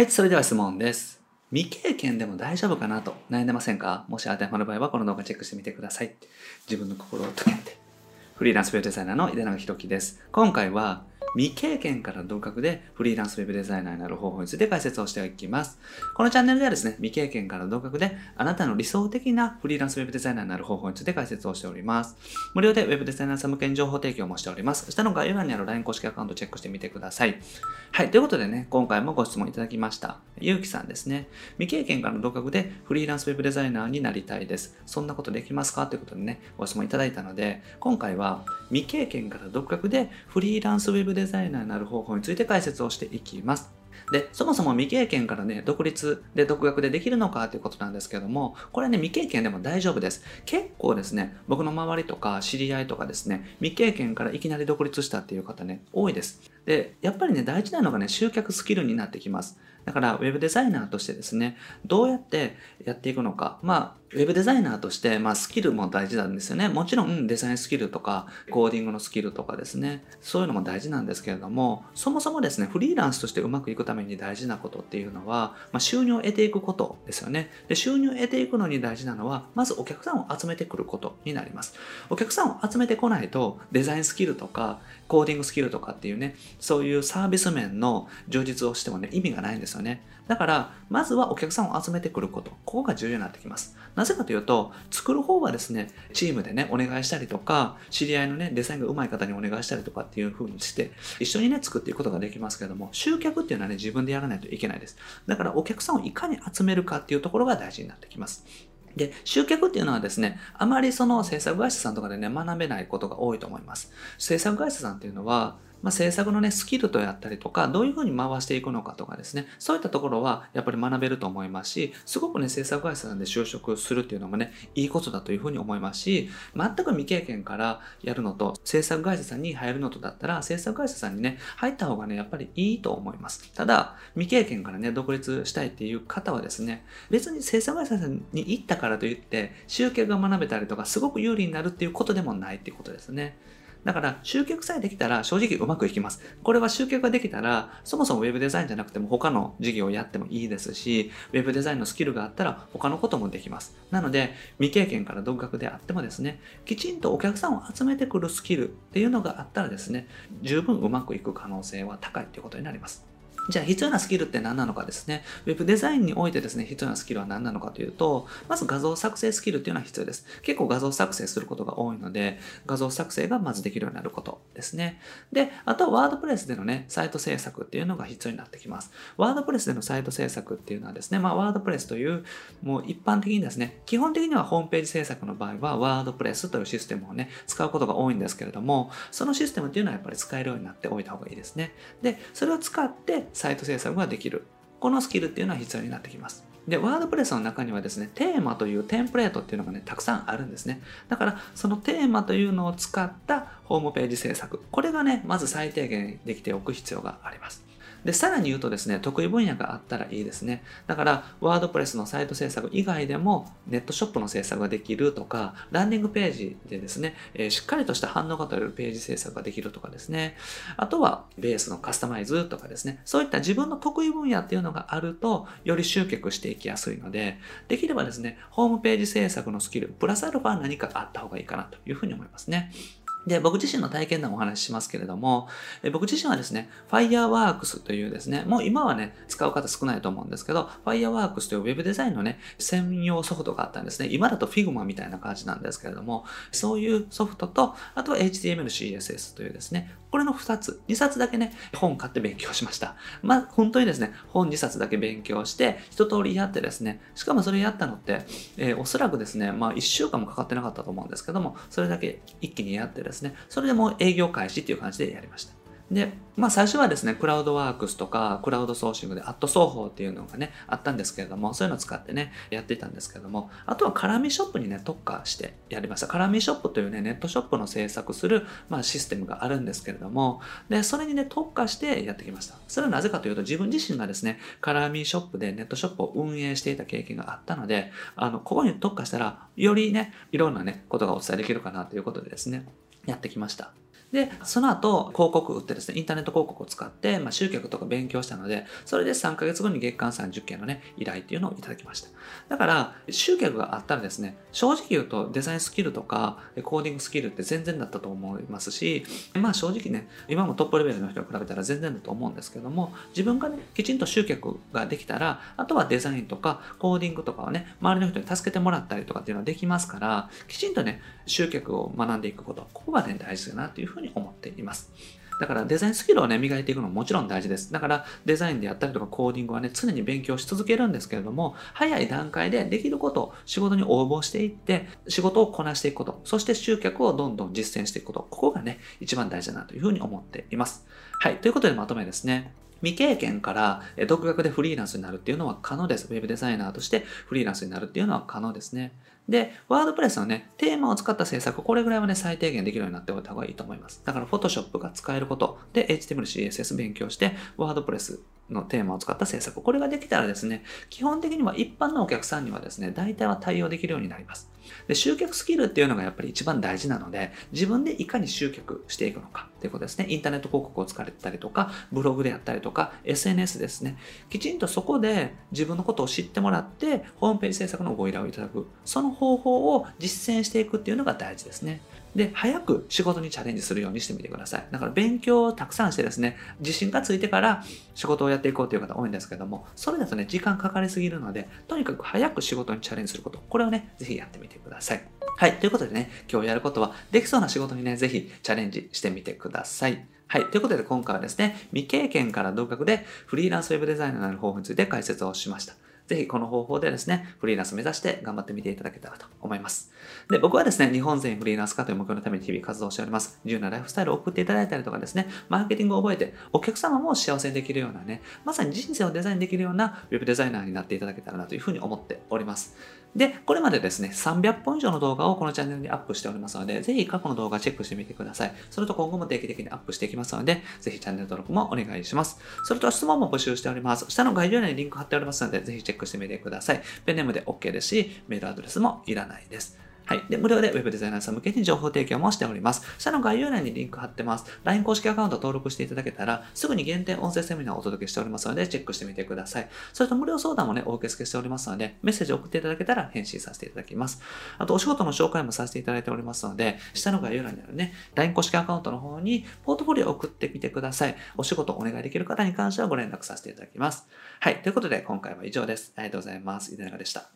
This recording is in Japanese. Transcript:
はい、それでは質問です。未経験でも大丈夫かなと悩んでませんか？もし当てはまる場合はこの動画チェックしてみてください。自分の心を解けて。フリーランスウェブデザイナーの井出永宏樹です。今回は未経験から同格でフリーランスウェブデザイナーになる方法について解説をしていきます。このチャンネルではですね、未経験から同格であなたの理想的なフリーランスウェブデザイナーになる方法について解説をしております。無料でウェブデザイナーさん向けに情報提供もしております。下の概要欄にある LINE 公式アカウントチェックしてみてください。はい、ということでね、今回もご質問いただきました。ゆうきさんですね。未経験からの同格でフリーランスウェブデザイナーになりたいです。そんなことできますか？ということでね、ご質問いただいたので、今回は未経験から独学でフリーランスウェブデザイナーになる方法について解説をしていきます。で、そもそも未経験からね、独立で独学でできるのかということなんですけども、これね、未経験でも大丈夫です。結構ですね、僕の周りとか知り合いとかですね、未経験からいきなり独立したっていう方ね、多いです。で、やっぱりね、大事なのがね、集客スキルになってきます。だから、ウェブデザイナーとしてですね、どうやってやっていくのか。まあ、ウェブデザイナーとして、まあ、スキルも大事なんですよね。もちろん、デザインスキルとか、コーディングのスキルとかですね、そういうのも大事なんですけれども、そもそもですね、フリーランスとしてうまくいくために大事なことっていうのは、まあ、収入を得ていくことですよね。で、収入を得ていくのに大事なのは、まずお客さんを集めてくることになります。お客さんを集めてこないと、デザインスキルとか、コーディングスキルとかっていうね、そういうサービス面の充実をしてもね、意味がないんですよね。だから、まずはお客さんを集めてくること。ここが重要になってきます。なぜかというと、作る方はですね、チームでね、お願いしたりとか、知り合いのね、デザインが上手い方にお願いしたりとかっていう風にして、一緒にね、作っていくことができますけども、集客っていうのはね、自分でやらないといけないです。だから、お客さんをいかに集めるかっていうところが大事になってきます。で、集客っていうのはですね、あまりその制作会社さんとかでね、学べないことが多いと思います。制作会社さんっていうのは、まあ、制作のね、スキルとやったりとか、どういうふうに回していくのかとかですね、そういったところはやっぱり学べると思いますし、すごくね、制作会社さんで就職するっていうのもね、いいことだというふうに思いますし、全く未経験からやるのと、制作会社さんに入るのとだったら、制作会社さんにね、入った方がね、やっぱりいいと思います。ただ、未経験からね、独立したいっていう方はですね、別に制作会社さんに行ったからといって、集客が学べたりとか、すごく有利になるっていうことでもないっていうことですね。だから、集客さえできたら正直うまくいきます。これは集客ができたら、そもそもウェブデザインじゃなくても他の事業をやってもいいですし、ウェブデザインのスキルがあったら他のこともできます。なので、未経験から独学であってもですね、きちんとお客さんを集めてくるスキルっていうのがあったらですね、十分うまくいく可能性は高いということになります。じゃあ必要なスキルって何なのかですね。ウェブデザインにおいてですね、必要なスキルは何なのかというと、まず画像作成スキルっていうのは必要です。結構画像作成することが多いので、画像作成がまずできるようになることですね。で、あとはワードプレスでのね、サイト制作っていうのが必要になってきます。ワードプレスでのサイト制作っていうのはですね、まあワードプレスという、もう一般的にですね、基本的にはホームページ制作の場合はワードプレスというシステムをね、使うことが多いんですけれども、そのシステムっていうのはやっぱり使えるようになっておいた方がいいですね。で、それを使ってサイト制作ができる。このスキルっていうのは必要になってきます。で、ワードプレスの中にはですね、テーマというテンプレートっていうのがね、たくさんあるんですね。だから、そのテーマというのを使ったホームページ制作。これがね、まず最低限できておく必要があります。で、さらに言うとですね、得意分野があったらいいですね。だから、ワードプレスのサイト制作以外でも、ネットショップの制作ができるとか、ランディングページでですね、えーしっかりとした反応が取れるページ制作ができるとかですね。あとは、ベースのカスタマイズとかですね。そういった自分の得意分野っていうのがあると、より集客していきやすいので、できればですね、ホームページ制作のスキル、プラスアルファ何かあった方がいいかなというふうに思いますね。で、僕自身の体験談をお話ししますけれども、え僕自身はですね、Fireworks というですね、もう今はね、使う方少ないと思うんですけど、Fireworks というウェブデザインのね、専用ソフトがあったんですね。今だと Figma みたいな感じなんですけれども、そういうソフトと、あとは HTML、CSS というですね、これの2つ、2冊だけね、本買って勉強しました。まあ、本当にですね、本2冊だけ勉強して、一通りやってですね、しかもそれやったのって、えーおそらくですね、まあ1週間もかかってなかったと思うんですけども、それだけ一気にやってですね、ですねそれでもう営業開始っていう感じでやりました。で、まあ最初はですね、クラウドワークスとか、クラウドソーシングでアット双方っていうのがね、あったんですけれども、そういうのを使ってね、やっていたんですけれども、あとは絡みショップにね、特化してやりました。絡みショップというね、ネットショップの制作する、まあ、システムがあるんですけれども、で、それにね、特化してやってきました。それはなぜかというと、自分自身がですね、絡みショップでネットショップを運営していた経験があったので、あの、ここに特化したら、よりね、いろんなね、ことがお伝えできるかなということでですね、やってきました。で、その後、広告売ってですね、インターネット広告を使って、まあ、集客とか勉強したので、それで3ヶ月後に月間30件のね、依頼っていうのをいただきました。だから、集客があったらですね、正直言うとデザインスキルとか、コーディングスキルって全然だったと思いますし、まあ正直ね、今もトップレベルの人に比べたら全然だと思うんですけども、自分がね、きちんと集客ができたら、あとはデザインとかコーディングとかはね、周りの人に助けてもらったりとかっていうのはできますから、きちんとね、集客を学んでいくこと、ここがね、大事だなというふうにに思っています。だからデザインスキルをね、磨いていくのももちろん大事です。だからデザインでやったりとかコーディングはね、常に勉強し続けるんですけれども、早い段階でできること仕事に応募していって、仕事をこなしていくこと、そして集客をどんどん実践していくこと、ここがね、一番大事だなというふうに思っています。はい、ということでまとめですね。未経験から独学でフリーランスになるっていうのは可能です。ウェブデザイナーとしてフリーランスになるっていうのは可能ですね。で、ワードプレスのね、テーマを使った制作、これぐらいはね、最低限できるようになっておいた方がいいと思います。だから、Photoshop が使えること、で、HTML、CSS 勉強して、ワードプレスのテーマを使った制作、これができたらですね、基本的には一般のお客さんにはですね、大体は対応できるようになります。で、集客スキルっていうのがやっぱり一番大事なので、自分でいかに集客していくのかっていうことですね。インターネット広告を使われたりとか、ブログであったりとか、SNS ですね。きちんとそこで自分のことを知ってもらって、ホームページ制作のご依頼をいただく。その方法を実践していくっていうのが大事ですね。で、早く仕事にチャレンジするようにしてみてください。だから勉強をたくさんしてですね、自信がついてから仕事をやっていこうという方多いんですけども、それだとね、時間かかりすぎるので、とにかく早く仕事にチャレンジすること、これをね、ぜひやってみてください。はい、ということでね、今日やることは、できそうな仕事にね、ぜひチャレンジしてみてください。はい。ということで今回はですね、未経験から独学でフリーランスウェブデザイナーになる方法について解説をしました。ぜひこの方法でですね、フリーランス目指して頑張ってみていただけたらと思います。で、僕はですね、日本全フリーランス化という目標のために日々活動しております。自由なライフスタイルを送っていただいたりとかですね、マーケティングを覚えて、お客様も幸せにできるようなね、まさに人生をデザインできるような web デザイナーになっていただけたらなというふうに思っております。で、これまでですね、300本以上の動画をこのチャンネルにアップしておりますので、ぜひ過去の動画チェックしてみてください。それと今後も定期的にアップしていきますので、ぜひチャンネル登録もお願いします。それと質問も募集しております。下の概要欄にリンク貼っておりますので、ぜひチェックしてみてください。ペンネームで OK ですし、メールアドレスもいらないです。はい。で、無料で Web デザイナーさん向けに情報提供もしております。下の概要欄にリンク貼ってます。LINE 公式アカウント登録していただけたら、すぐに限定音声セミナーをお届けしておりますので、チェックしてみてください。それと無料相談もね、お受け付けしておりますので、メッセージを送っていただけたら返信させていただきます。あと、お仕事の紹介もさせていただいておりますので、下の概要欄にあるね、LINE 公式アカウントの方に、ポートフォリオを送ってみてください。お仕事お願いできる方に関してはご連絡させていただきます。はい。ということで、今回は以上です。ありがとうございます。いかがでした。